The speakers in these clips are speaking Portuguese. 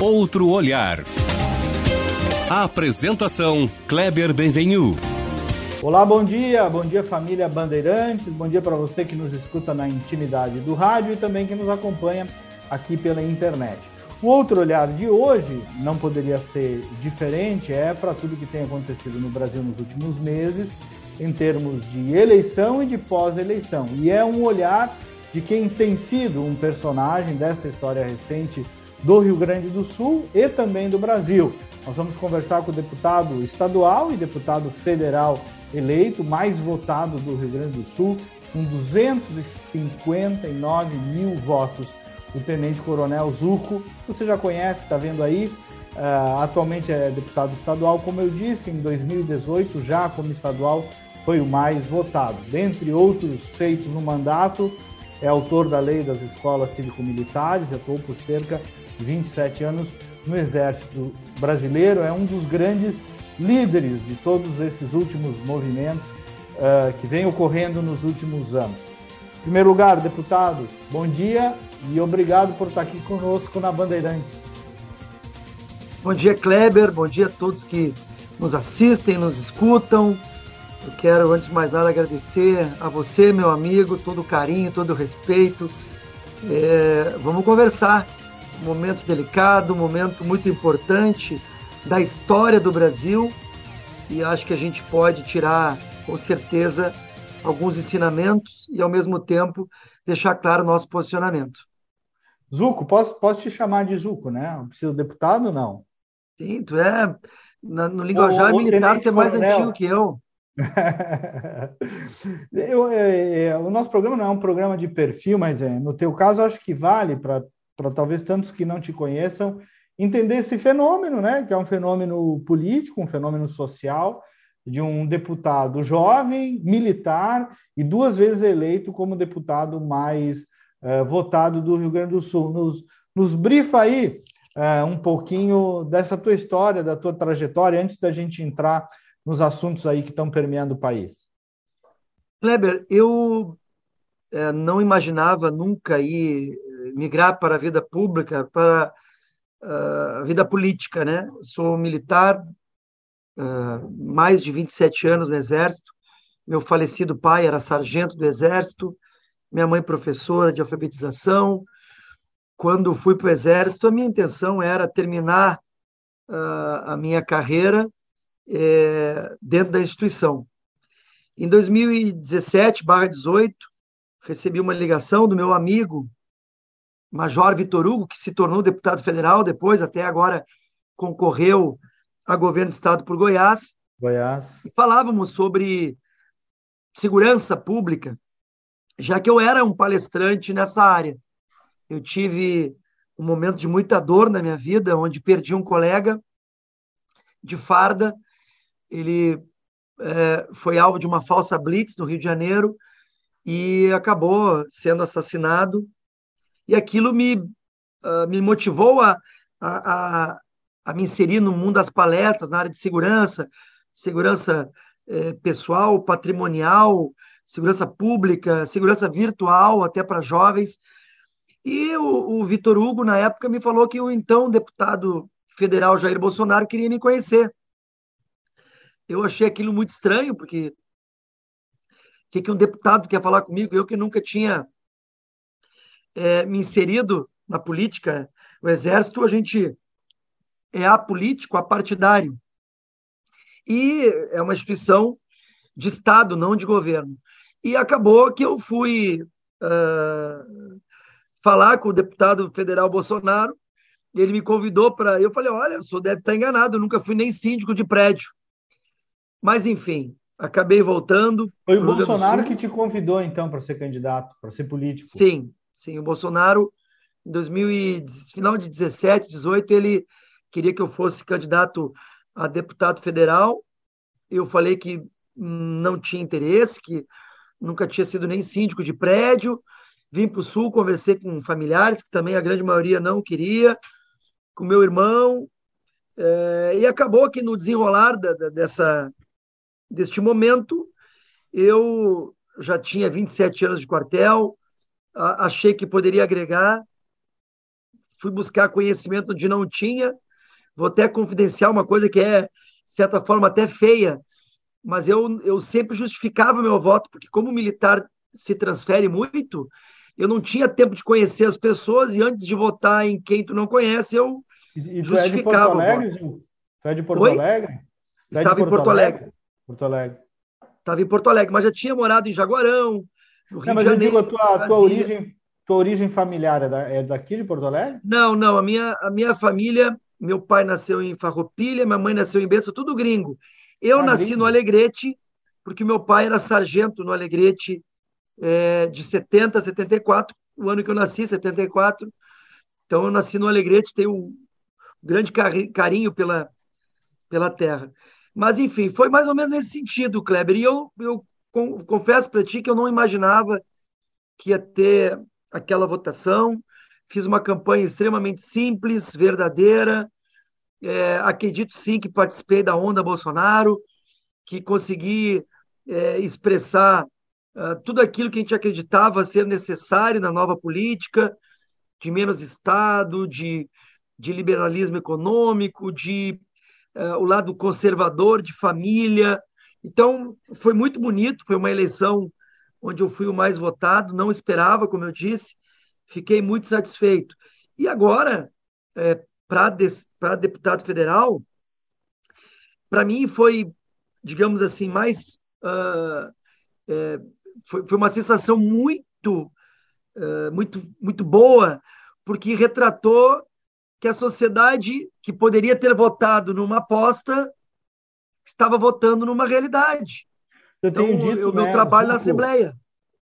Outro olhar. A apresentação Kleber Benvenu. Olá, bom dia, bom dia família Bandeirantes, bom dia para você que nos escuta na intimidade do rádio e também que nos acompanha aqui pela internet. O outro olhar de hoje não poderia ser diferente, é para tudo que tem acontecido no Brasil nos últimos meses, em termos de eleição e de pós-eleição. E é um olhar de quem tem sido um personagem dessa história recente do Rio Grande do Sul e também do Brasil. Nós vamos conversar com o deputado estadual e deputado federal eleito, mais votado do Rio Grande do Sul, com 259 mil votos o Tenente Coronel Zuco. Você já conhece, está vendo aí. Uh, atualmente é deputado estadual, como eu disse, em 2018, já como estadual, foi o mais votado. Dentre outros feitos no mandato, é autor da lei das escolas cívico-militares, atuou por cerca 27 anos no Exército Brasileiro, é um dos grandes líderes de todos esses últimos movimentos uh, que vem ocorrendo nos últimos anos. Em primeiro lugar, deputado, bom dia e obrigado por estar aqui conosco na Bandeirantes. Bom dia, Kleber. Bom dia a todos que nos assistem, nos escutam. Eu quero, antes de mais nada, agradecer a você, meu amigo, todo o carinho, todo o respeito. É, vamos conversar. Momento delicado, um momento muito importante da história do Brasil e acho que a gente pode tirar, com certeza, alguns ensinamentos e, ao mesmo tempo, deixar claro o nosso posicionamento. Zuco, posso, posso te chamar de Zuco, né? Não precisa deputado, não? Sim, tu é, no linguajar o, militar, tu é mais coronel. antigo que eu. eu é, é, o nosso programa não é um programa de perfil, mas é, no teu caso, acho que vale para talvez tantos que não te conheçam entender esse fenômeno, né? Que é um fenômeno político, um fenômeno social, de um deputado jovem, militar e duas vezes eleito como deputado mais uh, votado do Rio Grande do Sul. Nos, nos brifa aí uh, um pouquinho dessa tua história, da tua trajetória, antes da gente entrar nos assuntos aí que estão permeando o país. Kleber, eu é, não imaginava nunca ir migrar para a vida pública, para a vida política, né? Sou militar, uh, mais de 27 anos no Exército. Meu falecido pai era sargento do Exército, minha mãe professora de alfabetização. Quando fui para o Exército, a minha intenção era terminar uh, a minha carreira é, dentro da instituição. Em 2017/18, recebi uma ligação do meu amigo Major Vitor Hugo, que se tornou deputado federal depois, até agora concorreu a governo do estado por Goiás. Goiás. E falávamos sobre segurança pública, já que eu era um palestrante nessa área. Eu tive um momento de muita dor na minha vida, onde perdi um colega de farda. Ele é, foi alvo de uma falsa blitz no Rio de Janeiro e acabou sendo assassinado e aquilo me, uh, me motivou a, a, a, a, me inserir no mundo das palestras, na área de segurança, segurança eh, pessoal, patrimonial, segurança pública, segurança virtual, até para jovens. E o, o Vitor Hugo, na época, me falou que o então deputado federal Jair Bolsonaro queria me conhecer. Eu achei aquilo muito estranho, porque o que, que um deputado quer falar comigo? Eu que nunca tinha é, me inserido na política, o Exército, a gente é apolítico, apartidário. E é uma instituição de Estado, não de governo. E acabou que eu fui uh, falar com o deputado federal Bolsonaro, e ele me convidou para. Eu falei: olha, o senhor deve estar enganado, eu nunca fui nem síndico de prédio. Mas, enfim, acabei voltando. Foi o Bolsonaro que te convidou, então, para ser candidato, para ser político. Sim, Sim, o Bolsonaro, em 2000 e, final de 17, 18, ele queria que eu fosse candidato a deputado federal. Eu falei que não tinha interesse, que nunca tinha sido nem síndico de prédio. Vim para o Sul, conversei com familiares, que também a grande maioria não queria, com meu irmão. É, e acabou que no desenrolar da, da, dessa, deste momento, eu já tinha 27 anos de quartel, achei que poderia agregar, fui buscar conhecimento onde não tinha. Vou até confidenciar uma coisa que é, de certa forma, até feia, mas eu, eu sempre justificava meu voto, porque como militar se transfere muito, eu não tinha tempo de conhecer as pessoas e antes de votar em quem tu não conhece, eu e, e tu justificava. É de Porto Alegre, Gil? Tu é de Porto Oi? Alegre? Tu é Estava Porto em Porto Alegre. Alegre. Porto Alegre. Estava em Porto Alegre, mas já tinha morado em Jaguarão, não, mas eu digo, a tua, tua origem, tua origem familiar é, da, é daqui de Porto Alegre? Não, não. A minha, a minha família, meu pai nasceu em Farroupilha, minha mãe nasceu em Bessa, tudo gringo. Eu ah, nasci gringo. no Alegrete, porque meu pai era sargento no Alegrete é, de 70 a 74, o ano que eu nasci, 74. Então eu nasci no Alegrete, tenho um grande carinho pela, pela terra. Mas, enfim, foi mais ou menos nesse sentido, Kleber. E eu, eu confesso para ti que eu não imaginava que ia ter aquela votação. Fiz uma campanha extremamente simples, verdadeira. É, acredito sim que participei da onda Bolsonaro, que consegui é, expressar uh, tudo aquilo que a gente acreditava ser necessário na nova política, de menos Estado, de, de liberalismo econômico, de uh, o lado conservador, de família. Então, foi muito bonito, foi uma eleição onde eu fui o mais votado, não esperava, como eu disse, fiquei muito satisfeito. E agora, é, para deputado federal, para mim foi, digamos assim, mais. Uh, é, foi, foi uma sensação muito, uh, muito, muito boa, porque retratou que a sociedade que poderia ter votado numa aposta estava votando numa realidade. Eu tenho então, dito, o meu né, trabalho na Assembleia.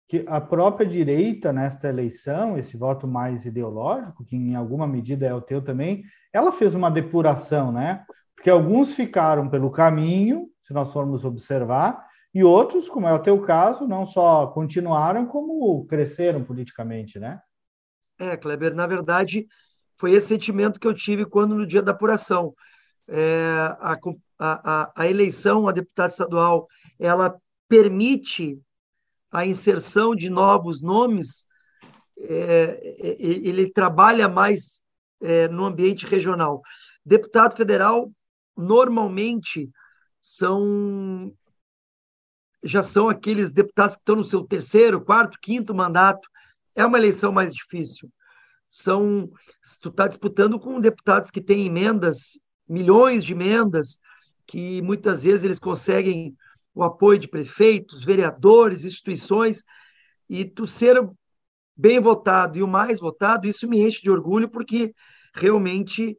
Que a própria direita, nesta eleição, esse voto mais ideológico, que em alguma medida é o teu também, ela fez uma depuração, né? Porque alguns ficaram pelo caminho, se nós formos observar, e outros, como é o teu caso, não só continuaram, como cresceram politicamente, né? É, Kleber, na verdade, foi esse sentimento que eu tive quando no dia da apuração. É, a, a, a, eleição a deputado estadual, ela permite a inserção de novos nomes, é, é ele trabalha mais é, no ambiente regional. Deputado federal, normalmente, são já são aqueles deputados que estão no seu terceiro, quarto, quinto mandato. É uma eleição mais difícil. São, tu está disputando com deputados que têm emendas, milhões de emendas, que muitas vezes eles conseguem o apoio de prefeitos, vereadores, instituições, e tu ser bem votado e o mais votado, isso me enche de orgulho, porque realmente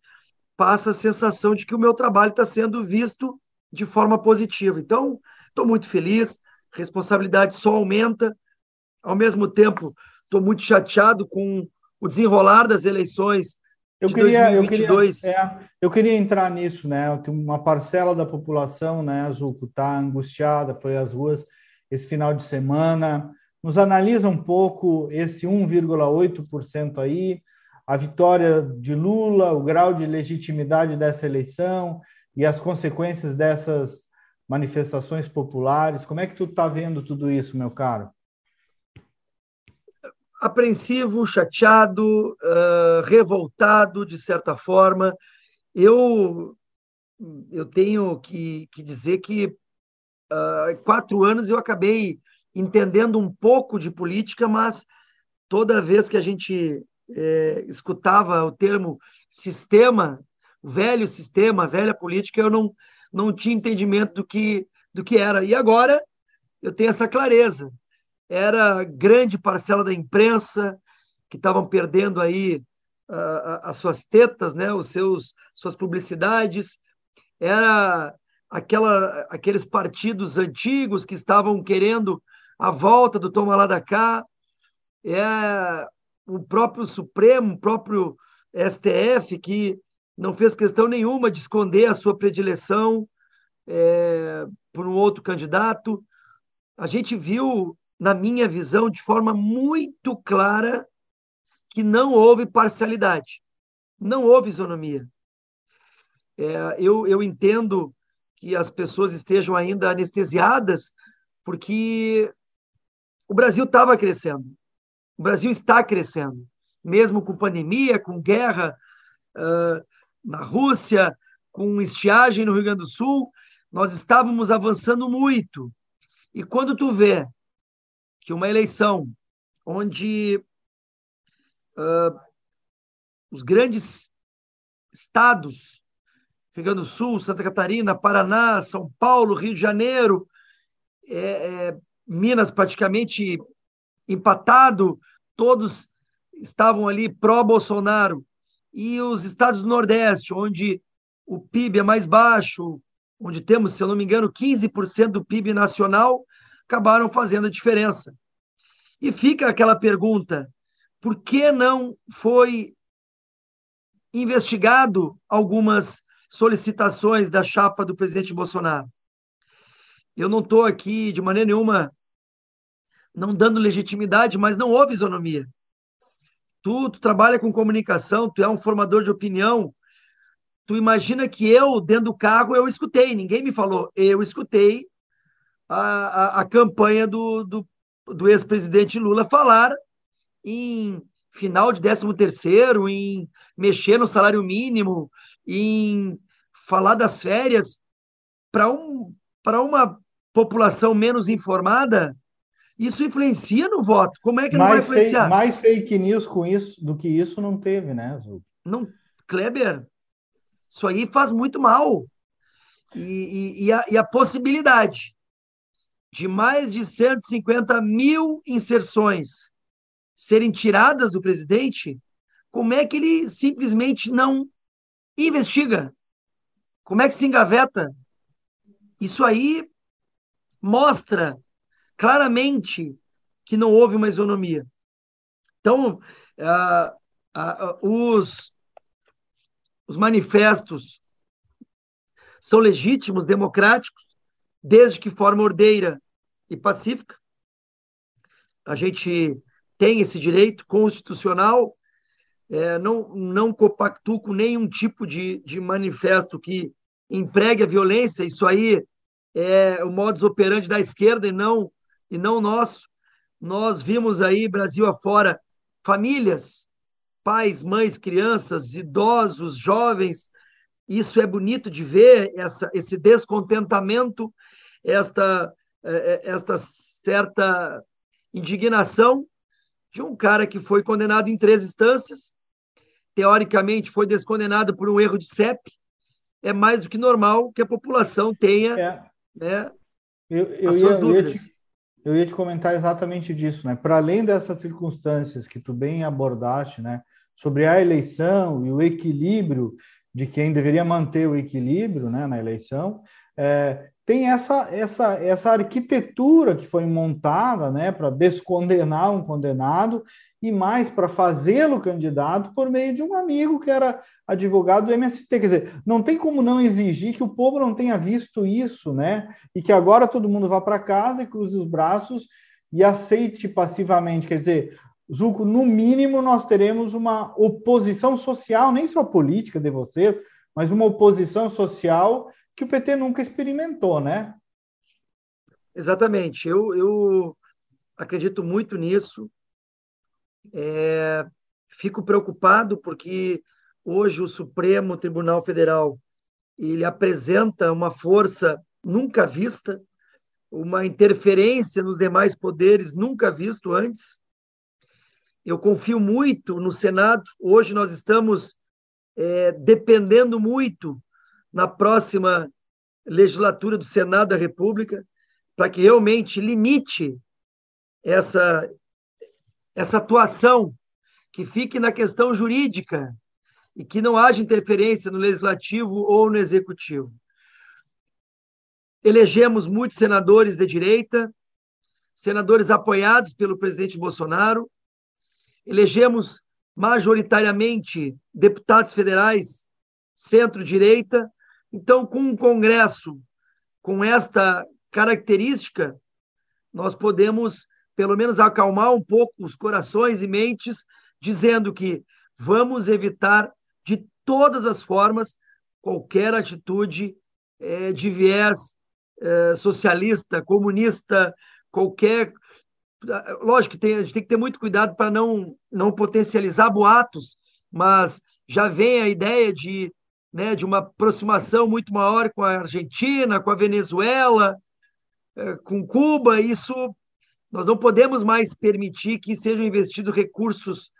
passa a sensação de que o meu trabalho está sendo visto de forma positiva. Então, Estou muito feliz, responsabilidade só aumenta. Ao mesmo tempo, estou muito chateado com o desenrolar das eleições eu queria, 2022. Eu queria, é, eu queria entrar nisso, né? Tem uma parcela da população, né, Zuco, está angustiada, foi às ruas esse final de semana. Nos analisa um pouco esse 1,8% aí, a vitória de Lula, o grau de legitimidade dessa eleição e as consequências dessas manifestações populares. Como é que tu está vendo tudo isso, meu caro? Apreensivo, chateado, uh, revoltado, de certa forma. Eu, eu tenho que, que dizer que uh, quatro anos eu acabei entendendo um pouco de política, mas toda vez que a gente escutava o termo sistema, velho sistema, velha política, eu não, não tinha entendimento do que, do que era. E agora eu tenho essa clareza. Era grande parcela da imprensa que estavam perdendo aí uh, as suas tetas, né, os seus suas publicidades. Era aquela aqueles partidos antigos que estavam querendo a volta do toma lá da cá. É o próprio Supremo, o próprio STF que não fez questão nenhuma de esconder a sua predileção é, por um outro candidato. A gente viu, na minha visão, de forma muito clara, que não houve parcialidade, não houve isonomia. É, eu, eu entendo que as pessoas estejam ainda anestesiadas, porque o Brasil estava crescendo, o Brasil está crescendo. mesmo com pandemia, com guerra uh, na Rússia, com estiagem no Rio Grande do Sul, nós estávamos avançando muito. E quando tu vê que uma eleição onde uh, os grandes estados, Rio Grande do Sul, Santa Catarina, Paraná, São Paulo, Rio de Janeiro, é, é, Minas praticamente empatado, todos estavam ali pró-Bolsonaro. E os estados do Nordeste, onde o PIB é mais baixo, onde temos, se eu não me engano, 15% do PIB nacional, acabaram fazendo a diferença. E fica aquela pergunta: por que não foi investigado algumas solicitações da chapa do presidente Bolsonaro? Eu não estou aqui de maneira nenhuma não dando legitimidade, mas não houve isonomia. Tu, tu trabalha com comunicação, tu é um formador de opinião. Tu imagina que eu, dentro do carro, eu escutei, ninguém me falou. Eu escutei a, a, a campanha do, do, do ex-presidente Lula falar em final de 13 terceiro, em mexer no salário mínimo, em falar das férias para um, uma população menos informada, isso influencia no voto. Como é que mais não vai influenciar? Fake, mais fake news com isso do que isso não teve, né, Zul? Não, Kleber, isso aí faz muito mal. E, e, e, a, e a possibilidade de mais de 150 mil inserções serem tiradas do presidente, como é que ele simplesmente não investiga? Como é que se engaveta? Isso aí mostra claramente que não houve uma isonomia. Então, os, os manifestos são legítimos, democráticos, desde que forma ordeira e pacífica. A gente tem esse direito constitucional, é, não, não compactuo com nenhum tipo de, de manifesto que empregue a violência, isso aí é o modus operandi da esquerda e não e não nosso. Nós vimos aí, Brasil afora, famílias, pais, mães, crianças, idosos, jovens. Isso é bonito de ver, essa, esse descontentamento, esta, esta certa indignação de um cara que foi condenado em três instâncias, teoricamente foi descondenado por um erro de CEP, é mais do que normal que a população tenha é. né, eu, eu as suas ia, dúvidas. Eu ia te, eu ia te comentar exatamente disso, né? Para além dessas circunstâncias que tu bem abordaste, né? Sobre a eleição e o equilíbrio de quem deveria manter o equilíbrio, né? Na eleição, é, tem essa, essa, essa arquitetura que foi montada né, para descondenar um condenado e mais para fazê-lo candidato por meio de um amigo que era advogado do MST. Quer dizer, não tem como não exigir que o povo não tenha visto isso, né? E que agora todo mundo vá para casa e cruze os braços e aceite passivamente. Quer dizer, Zuco, no mínimo nós teremos uma oposição social, nem só política de vocês, mas uma oposição social que o PT nunca experimentou, né? Exatamente. Eu, eu acredito muito nisso. É, fico preocupado porque hoje o Supremo Tribunal Federal ele apresenta uma força nunca vista, uma interferência nos demais poderes nunca visto antes. Eu confio muito no Senado. Hoje nós estamos é, dependendo muito na próxima legislatura do Senado da República, para que realmente limite essa, essa atuação, que fique na questão jurídica e que não haja interferência no legislativo ou no executivo. Elegemos muitos senadores de direita, senadores apoiados pelo presidente Bolsonaro, elegemos majoritariamente deputados federais centro-direita então, com um Congresso com esta característica, nós podemos, pelo menos, acalmar um pouco os corações e mentes, dizendo que vamos evitar de todas as formas qualquer atitude é, de viés é, socialista, comunista, qualquer lógico que tem, a gente tem que ter muito cuidado para não, não potencializar boatos, mas já vem a ideia de, né, de uma aproximação muito maior com a Argentina, com a Venezuela, é, com Cuba. Isso nós não podemos mais permitir que sejam investidos recursos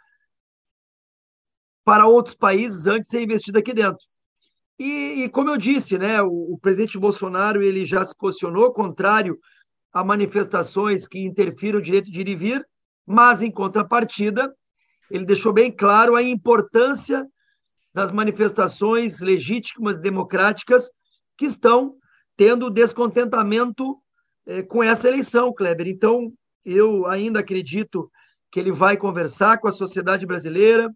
para outros países antes de ser investido aqui dentro. E, e como eu disse, né, o, o, presidente Bolsonaro ele já se posicionou contrário a manifestações que interfiram o direito de ir e vir, mas em contrapartida ele deixou bem claro a importância das manifestações legítimas democráticas que estão tendo descontentamento eh, com essa eleição, Kleber. Então, eu ainda acredito que ele vai conversar com a sociedade brasileira,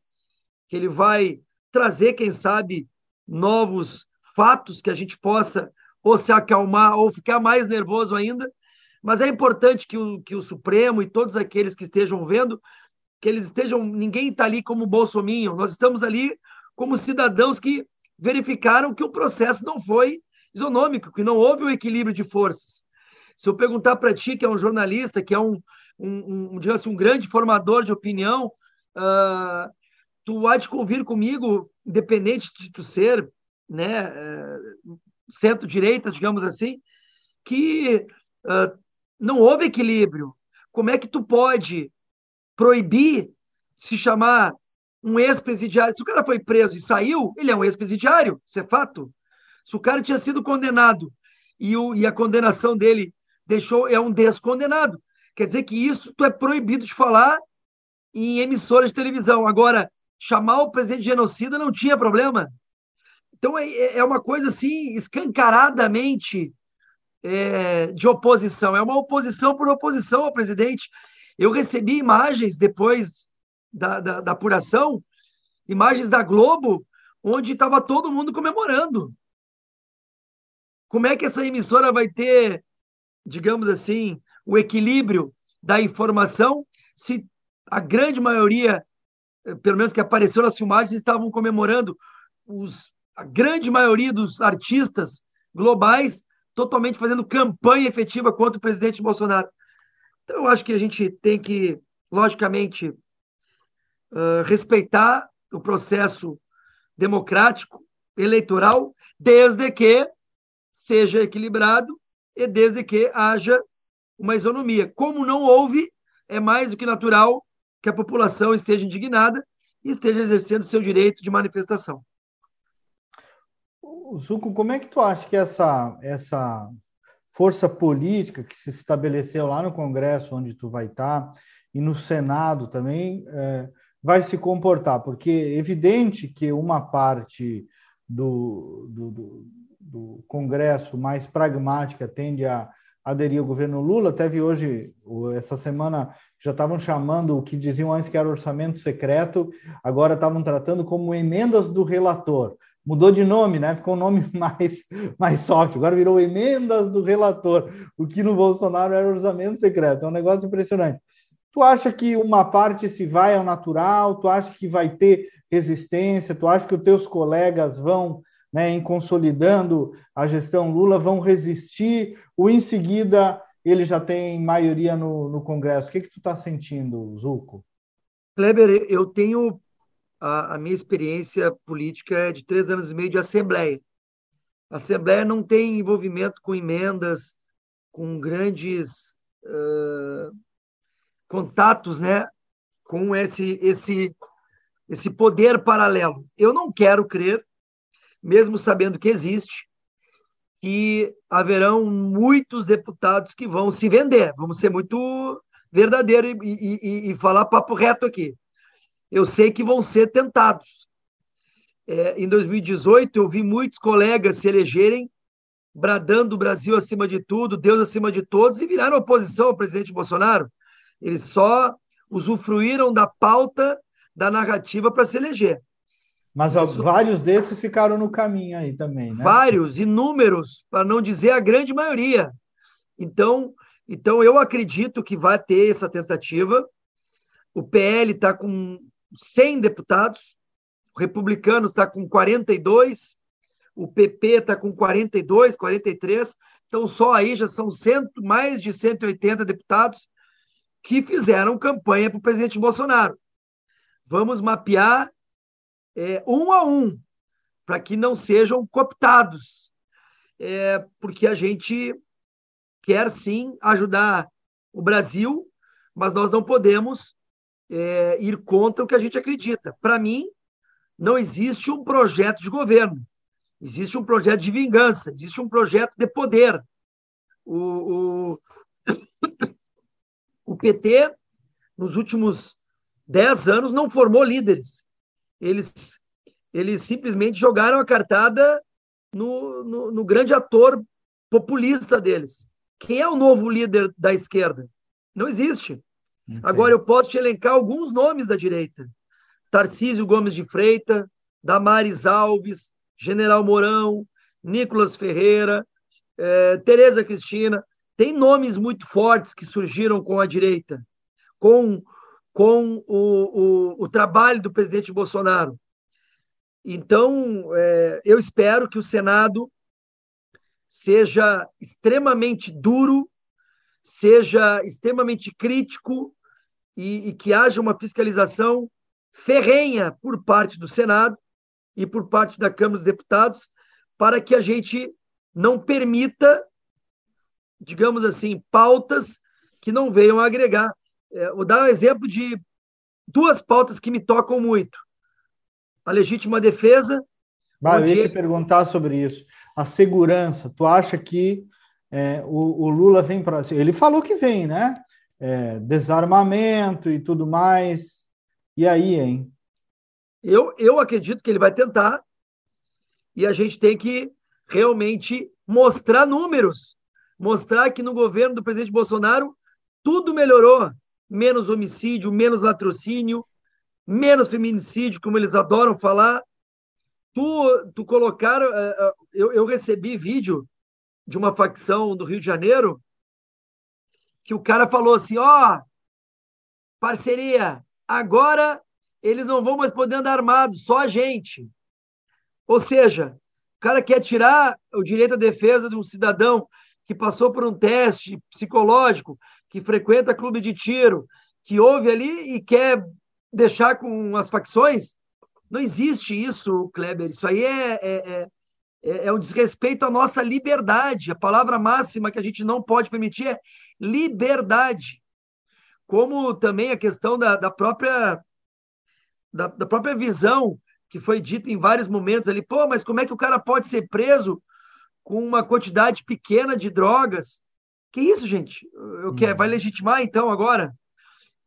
que ele vai trazer, quem sabe, novos fatos que a gente possa ou se acalmar ou ficar mais nervoso ainda. Mas é importante que o, que o Supremo e todos aqueles que estejam vendo, que eles estejam. Ninguém está ali como bolsominho, nós estamos ali como cidadãos que verificaram que o processo não foi isonômico, que não houve um equilíbrio de forças. Se eu perguntar para ti, que é um jornalista, que é um, um, um, assim, um grande formador de opinião, uh, tu há de convir comigo, independente de tu ser né, uh, centro-direita, digamos assim, que uh, não houve equilíbrio. Como é que tu pode proibir se chamar um ex-presidiário? Se o cara foi preso e saiu, ele é um ex-presidiário, isso é fato. Se o cara tinha sido condenado e, o, e a condenação dele deixou, é um descondenado. Quer dizer que isso tu é proibido de falar em emissoras de televisão. Agora, chamar o presidente de genocida não tinha problema. Então é, é, é uma coisa assim escancaradamente é, de oposição. É uma oposição por oposição ao presidente. Eu recebi imagens depois da, da, da apuração, imagens da Globo, onde estava todo mundo comemorando. Como é que essa emissora vai ter, digamos assim, o equilíbrio da informação se a grande maioria pelo menos que apareceu nas filmagens, estavam comemorando os, a grande maioria dos artistas globais totalmente fazendo campanha efetiva contra o presidente Bolsonaro. Então, eu acho que a gente tem que, logicamente, respeitar o processo democrático, eleitoral, desde que seja equilibrado e desde que haja uma isonomia. Como não houve, é mais do que natural que a população esteja indignada e esteja exercendo seu direito de manifestação. Zuco, como é que tu acha que essa, essa força política que se estabeleceu lá no Congresso, onde tu vai estar, e no Senado também, é, vai se comportar? Porque é evidente que uma parte do, do, do, do Congresso mais pragmática tende a aderir ao governo Lula. Teve hoje, essa semana, já estavam chamando o que diziam antes que era orçamento secreto, agora estavam tratando como emendas do relator. Mudou de nome, né? Ficou um nome mais, mais soft. Agora virou emendas do relator, o que no Bolsonaro era orçamento secreto. É um negócio impressionante. Tu acha que uma parte se vai ao natural? Tu acha que vai ter resistência? Tu acha que os teus colegas vão né, em consolidando a gestão Lula, vão resistir, ou em seguida ele já tem maioria no, no Congresso. O que, que tu está sentindo, Zuco? Kleber, eu tenho a, a, minha experiência política é de três anos e meio de Assembleia. A Assembleia não tem envolvimento com emendas, com grandes uh, contatos né, com esse, esse, esse poder paralelo. Eu não quero crer mesmo sabendo que existe, que haverão muitos deputados que vão se vender. Vamos ser muito verdadeiro e, e, e falar papo reto aqui. Eu sei que vão ser tentados. É, em 2018, eu vi muitos colegas se elegerem bradando o Brasil acima de tudo, Deus acima de todos, e viraram oposição ao presidente Bolsonaro. Eles só usufruíram da pauta da narrativa para se eleger. Mas ó, vários desses ficaram no caminho aí também, né? Vários, inúmeros, para não dizer a grande maioria. Então, então eu acredito que vai ter essa tentativa. O PL está com 100 deputados, o republicano está com 42, o PP está com 42, 43. Então, só aí já são cento, mais de 180 deputados que fizeram campanha para o presidente Bolsonaro. Vamos mapear é, um a um, para que não sejam cooptados, é, porque a gente quer sim ajudar o Brasil, mas nós não podemos é, ir contra o que a gente acredita. Para mim, não existe um projeto de governo, existe um projeto de vingança, existe um projeto de poder. O, o, o PT, nos últimos dez anos, não formou líderes. Eles, eles simplesmente jogaram a cartada no, no, no grande ator populista deles. Quem é o novo líder da esquerda? Não existe. Entendi. Agora, eu posso te elencar alguns nomes da direita. Tarcísio Gomes de Freita, Damares Alves, General Mourão, Nicolas Ferreira, é, Tereza Cristina. Tem nomes muito fortes que surgiram com a direita, com, com o, o, o trabalho do presidente Bolsonaro. Então, é, eu espero que o Senado seja extremamente duro, seja extremamente crítico e, e que haja uma fiscalização ferrenha por parte do Senado e por parte da Câmara dos Deputados para que a gente não permita, digamos assim, pautas que não venham a agregar. É, vou dar um exemplo de duas pautas que me tocam muito. A legítima defesa. Bah, eu ia te perguntar sobre isso. A segurança, tu acha que é, o, o, Lula vem para. Ele falou que vem, né? É, desarmamento e tudo mais. E aí, hein? Eu, eu acredito que ele vai tentar e a gente tem que realmente mostrar números, mostrar que no governo do presidente Bolsonaro tudo melhorou, menos homicídio, menos latrocínio, menos feminicídio, como eles adoram falar. Tu, tu colocar, eh, eh, eu, eu recebi vídeo de uma facção do Rio de Janeiro que o cara falou assim, ó, oh, parceria, agora eles não vão mais poder andar armados, só a gente. Ou seja, o cara quer tirar o direito à defesa de um cidadão que passou por um teste psicológico, que frequenta clube de tiro, que ouve ali e quer deixar com as facções. Não existe isso, Kleber. Isso aí é, é, é, é, é um desrespeito à nossa liberdade. A palavra máxima que a gente não pode permitir é liberdade. Como também a questão da, da própria da, da própria visão que foi dita em vários momentos ali, pô, mas como é que o cara pode ser preso com uma quantidade pequena de drogas? Que isso, gente? Eu quero, vai uhum. legitimar então agora?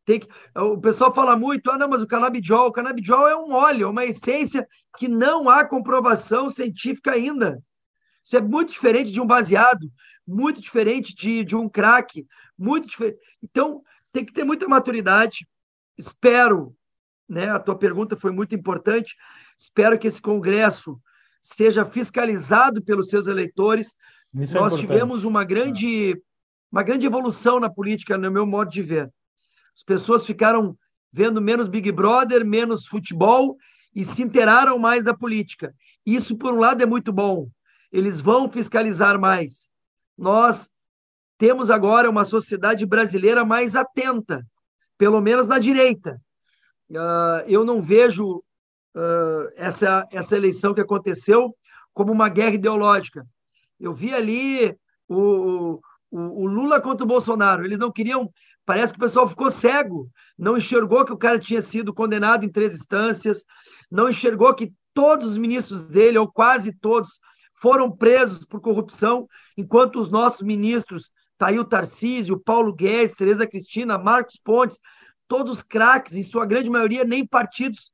Tem que, o pessoal fala muito, ah, não, mas o canabidiol, o canabidiol é um óleo, é uma essência que não há comprovação científica ainda. Isso é muito diferente de um baseado, muito diferente de, de um crack, muito diferente. Então, tem que ter muita maturidade. Espero né? A tua pergunta foi muito importante. Espero que esse congresso seja fiscalizado pelos seus eleitores. Isso é Nós é tivemos uma grande, uma grande evolução na política, no meu modo de ver. As pessoas ficaram vendo menos Big Brother, menos futebol e se inteiraram mais da política. Isso, por um lado, é muito bom. Eles vão fiscalizar mais. Nós temos agora uma sociedade brasileira mais atenta, pelo menos na direita. Uh, eu não vejo uh, essa, essa eleição que aconteceu como uma guerra ideológica. Eu vi ali o, o, o, Lula contra o Bolsonaro. Eles não queriam. Parece que o pessoal ficou cego, não enxergou que o cara tinha sido condenado em três instâncias, não enxergou que todos os ministros dele, ou quase todos, foram presos por corrupção, enquanto os nossos ministros, tá Tarcísio, Paulo Guedes, Tereza Cristina, Marcos Pontes, todos craques, em sua grande maioria nem partidos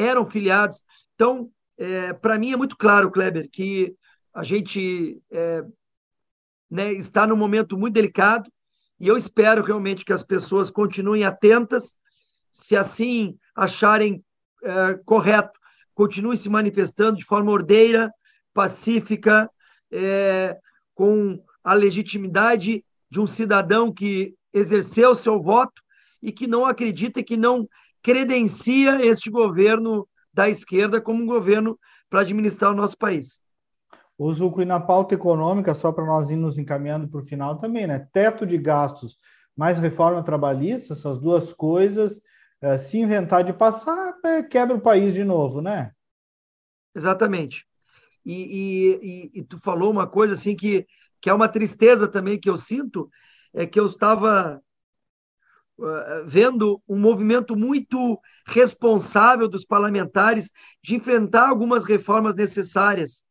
eram filiados. Então, é, para mim é muito claro, Kleber, que a gente é, né, está num momento muito delicado e eu espero realmente que as pessoas continuem atentas, se assim acharem é, correto, continuem se manifestando de forma ordeira, pacífica, é, com a legitimidade de um cidadão que exerceu seu voto e que não acredita que não credencia este governo da esquerda como um governo para administrar o nosso país. O Zuco, e na pauta econômica, só para nós irmos encaminhando para o final também, né? Teto de gastos mais reforma trabalhista, essas duas coisas, é, se inventar de passar, é, quebra o país de novo, né? Exatamente. E, e, e, tu falou uma coisa assim que, que é uma tristeza também que eu sinto, é que eu estava vendo um movimento muito responsável dos parlamentares de enfrentar algumas reformas necessárias,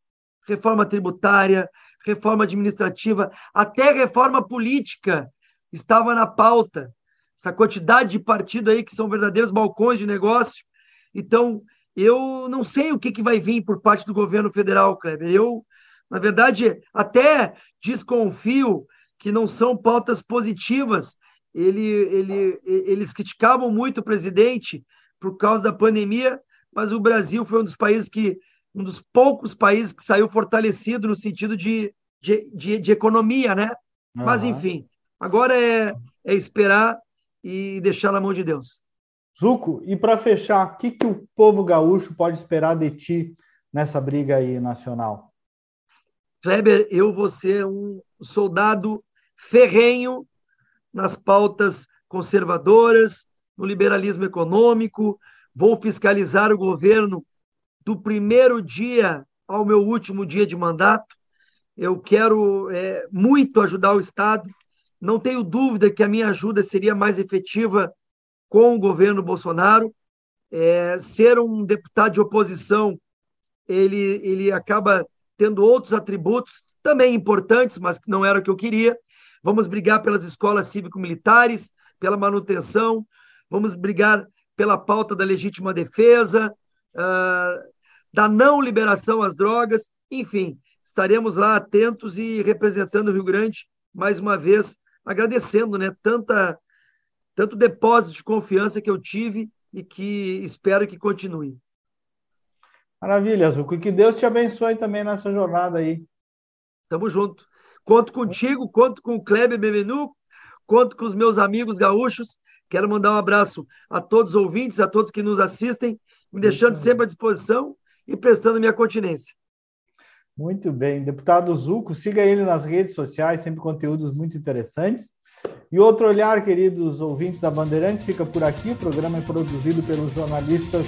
reforma tributária, reforma administrativa, até reforma política estava na pauta. Essa quantidade de partido aí que são verdadeiros balcões de negócio. Então, eu não sei o que, que vai vir por parte do governo federal, Kleber. Eu, na verdade, até desconfio que não são pautas positivas. Ele, ele, eles criticavam muito o presidente por causa da pandemia, mas o Brasil foi um dos países que, um dos poucos países que saiu fortalecido no sentido de, de, de, de economia, né? Uhum. Mas, enfim, agora é, é esperar e deixar na mão de Deus. Zuco, e para fechar, o que, que o povo gaúcho pode esperar de ti nessa briga aí nacional? Kleber, eu vou ser um soldado ferrenho nas pautas conservadoras, no liberalismo econômico, vou fiscalizar o governo do primeiro dia ao meu último dia de mandato. Eu quero é, muito ajudar o Estado. Não tenho dúvida que a minha ajuda seria mais efetiva com o governo Bolsonaro. É, ser um deputado de oposição, ele, ele acaba tendo outros atributos também importantes, mas que não era o que eu queria. Vamos brigar pelas escolas cívico-militares, pela manutenção, vamos brigar pela pauta da legítima defesa, uh, da não liberação às drogas, enfim, estaremos lá atentos e representando o Rio Grande, mais uma vez, agradecendo né, tanta tanto depósito de confiança que eu tive e que espero que continue. Maravilha, Zuco. Que Deus te abençoe também nessa jornada aí. Tamo junto. Conto contigo, conto com o Kleber Bemenu, conto com os meus amigos gaúchos. Quero mandar um abraço a todos os ouvintes, a todos que nos assistem, me deixando sempre à disposição e prestando minha continência. Muito bem. Deputado Zuco, siga ele nas redes sociais, sempre conteúdos muito interessantes. E outro olhar, queridos ouvintes da Bandeirantes, fica por aqui. O programa é produzido pelos jornalistas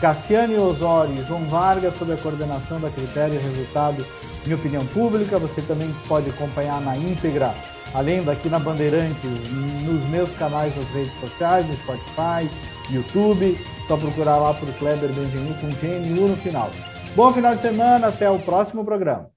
Cassiane Osório e João Vargas, sob a coordenação da Critério Resultado em Opinião Pública. Você também pode acompanhar na íntegra, além daqui na Bandeirantes, nos meus canais nas redes sociais, no Spotify, YouTube. Só procurar lá por Kleber Benvenu com GNU no final. Bom final de semana, até o próximo programa.